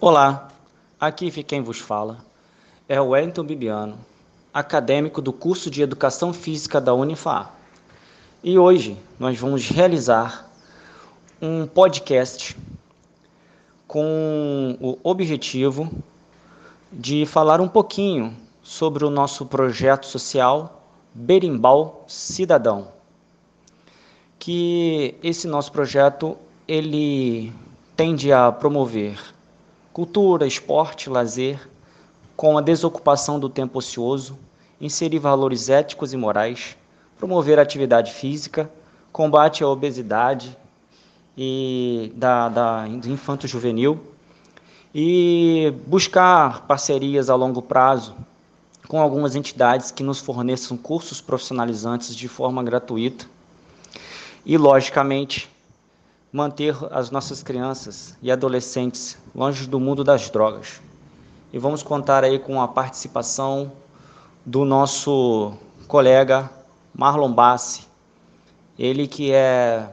Olá, aqui quem vos fala é o Wellington Bibiano, acadêmico do curso de Educação Física da Unifar. E hoje nós vamos realizar um podcast com o objetivo de falar um pouquinho sobre o nosso projeto social Berimbau Cidadão. Que esse nosso projeto ele tende a promover cultura, esporte, lazer, com a desocupação do tempo ocioso, inserir valores éticos e morais, promover atividade física, combate à obesidade e da, da do infanto juvenil e buscar parcerias a longo prazo com algumas entidades que nos forneçam cursos profissionalizantes de forma gratuita. E, logicamente, manter as nossas crianças e adolescentes longe do mundo das drogas. E vamos contar aí com a participação do nosso colega Marlon Bassi, ele que é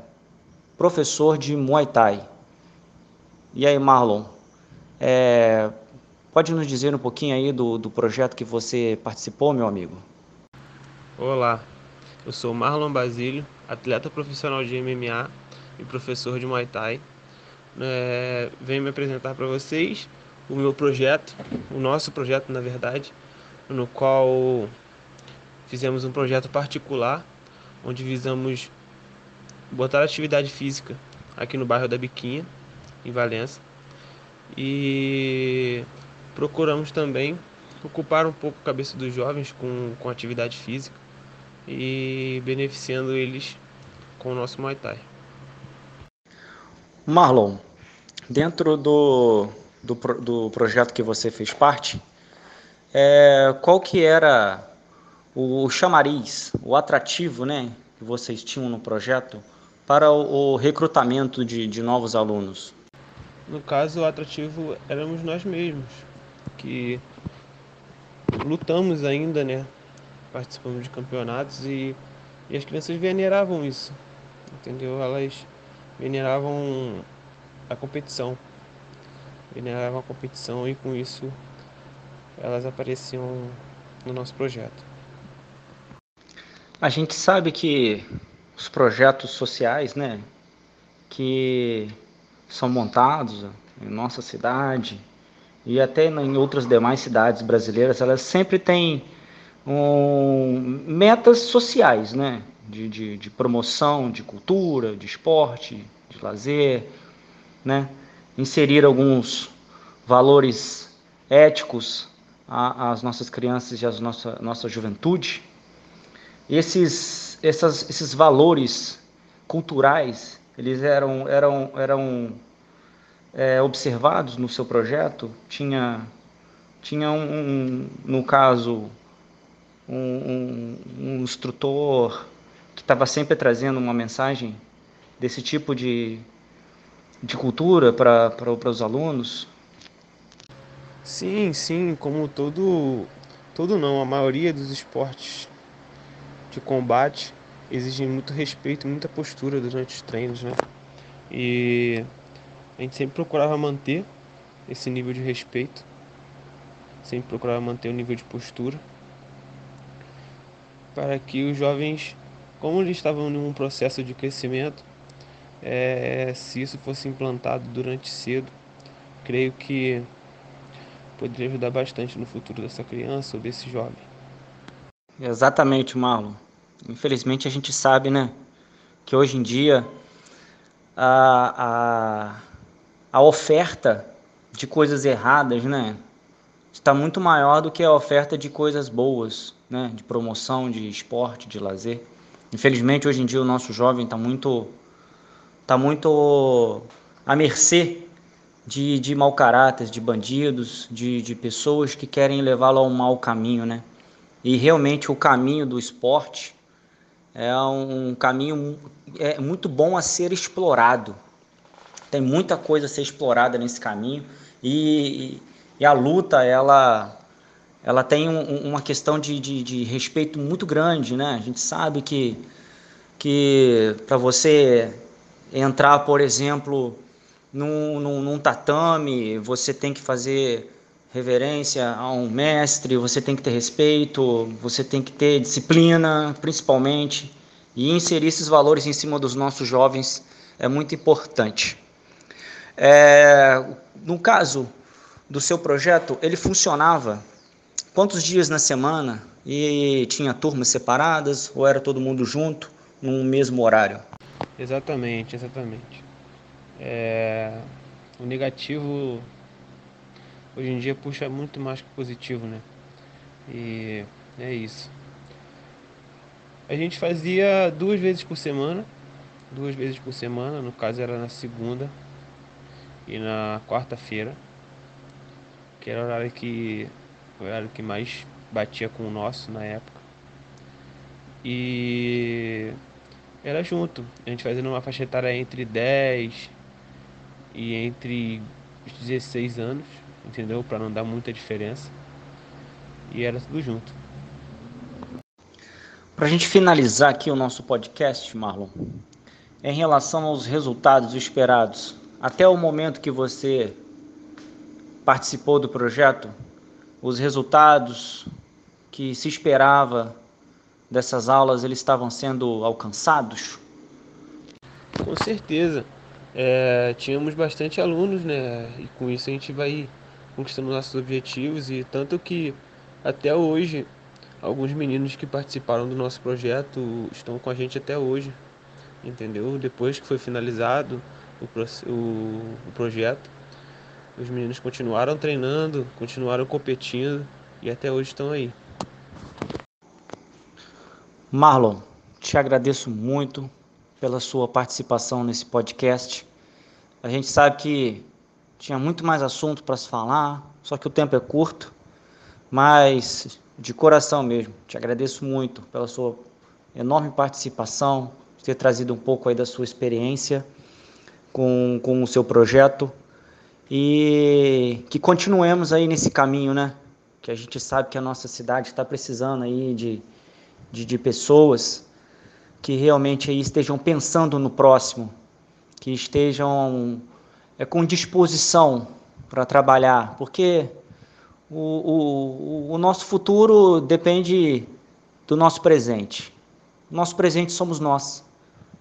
professor de Muay Thai. E aí, Marlon, é, pode nos dizer um pouquinho aí do, do projeto que você participou, meu amigo? Olá, eu sou Marlon Basílio, atleta profissional de MMA e professor de Muay Thai. É, venho me apresentar para vocês o meu projeto, o nosso projeto na verdade, no qual fizemos um projeto particular onde visamos botar atividade física aqui no bairro da Biquinha, em Valença. E procuramos também ocupar um pouco a cabeça dos jovens com, com atividade física e beneficiando eles com o nosso Muay Thai. Marlon, dentro do, do, do projeto que você fez parte, é, qual que era o chamariz, o atrativo né, que vocês tinham no projeto para o, o recrutamento de, de novos alunos? No caso, o atrativo éramos nós mesmos, que lutamos ainda, né? Participamos de campeonatos e, e as crianças veneravam isso, entendeu? Elas veneravam a competição. Veneravam a competição e com isso elas apareciam no nosso projeto. A gente sabe que os projetos sociais, né, que são montados em nossa cidade e até em outras demais cidades brasileiras, elas sempre têm um, metas sociais, né? De, de, de promoção de cultura, de esporte, de lazer, né? inserir alguns valores éticos às nossas crianças e à nossa, nossa juventude. Esses, essas, esses valores culturais, eles eram, eram, eram é, observados no seu projeto? Tinha, tinha um, um no caso, um, um, um instrutor que estava sempre trazendo uma mensagem desse tipo de, de cultura para os alunos? Sim, sim, como todo, todo não, a maioria dos esportes de combate exigem muito respeito, muita postura durante os treinos, né? E a gente sempre procurava manter esse nível de respeito, sempre procurava manter o nível de postura, para que os jovens como eles estavam em um processo de crescimento, é, se isso fosse implantado durante cedo, creio que poderia ajudar bastante no futuro dessa criança ou desse jovem. Exatamente, Marlon. Infelizmente a gente sabe, né, que hoje em dia a, a, a oferta de coisas erradas, né, está muito maior do que a oferta de coisas boas, né, de promoção, de esporte, de lazer. Infelizmente, hoje em dia, o nosso jovem está muito, tá muito à mercê de, de mau caráter, de bandidos, de, de pessoas que querem levá-lo a um mau caminho, né? E realmente o caminho do esporte é um caminho é muito bom a ser explorado. Tem muita coisa a ser explorada nesse caminho e, e a luta ela ela tem um, uma questão de, de, de, respeito muito grande, né? A gente sabe que, que para você entrar, por exemplo, num, num, num tatame, você tem que fazer reverência a um mestre, você tem que ter respeito, você tem que ter disciplina, principalmente, e inserir esses valores em cima dos nossos jovens é muito importante. É, no caso do seu projeto, ele funcionava quantos dias na semana e tinha turmas separadas ou era todo mundo junto no mesmo horário? Exatamente, exatamente. É, o negativo hoje em dia puxa muito mais que o positivo, né? E é isso. A gente fazia duas vezes por semana, duas vezes por semana, no caso era na segunda e na quarta-feira, que era o horário que o horário que mais batia com o nosso na época. E era junto, a gente fazendo uma faixa etária entre 10 e entre os 16 anos entendeu? Para não dar muita diferença. E era tudo junto. Para a gente finalizar aqui o nosso podcast, Marlon, em relação aos resultados esperados, até o momento que você participou do projeto, os resultados que se esperava dessas aulas, eles estavam sendo alcançados? Com certeza. É, tínhamos bastante alunos, né? E com isso a gente vai conquistando nossos objetivos e tanto que até hoje alguns meninos que participaram do nosso projeto estão com a gente até hoje, entendeu? Depois que foi finalizado o, o, o projeto, os meninos continuaram treinando, continuaram competindo e até hoje estão aí. Marlon, te agradeço muito pela sua participação nesse podcast. A gente sabe que tinha muito mais assunto para se falar, só que o tempo é curto. Mas de coração mesmo, te agradeço muito pela sua enorme participação, ter trazido um pouco aí da sua experiência com, com o seu projeto e que continuemos aí nesse caminho, né? Que a gente sabe que a nossa cidade está precisando aí de, de, de pessoas que realmente aí estejam pensando no próximo, que estejam é, com disposição para trabalhar, porque o, o, o nosso futuro depende do nosso presente. Nosso presente somos nós.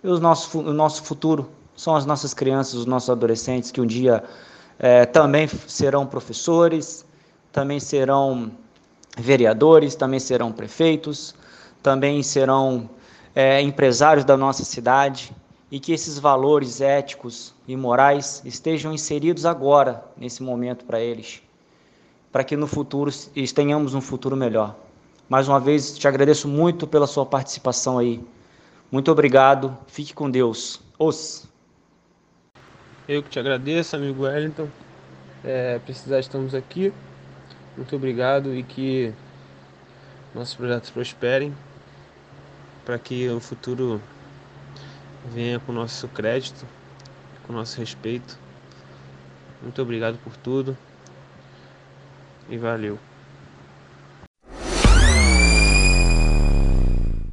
E o nosso, o nosso futuro são as nossas crianças, os nossos adolescentes, que um dia é, também serão professores, também serão vereadores, também serão prefeitos, também serão é, empresários da nossa cidade e que esses valores éticos e morais estejam inseridos agora, nesse momento para eles, para que no futuro tenhamos um futuro melhor. Mais uma vez, te agradeço muito pela sua participação aí. Muito obrigado. Fique com Deus. Os. Eu que te agradeço, amigo Wellington. É, precisar, estamos aqui. Muito obrigado e que nossos projetos prosperem para que o futuro venha com o nosso crédito, com o nosso respeito. Muito obrigado por tudo e valeu.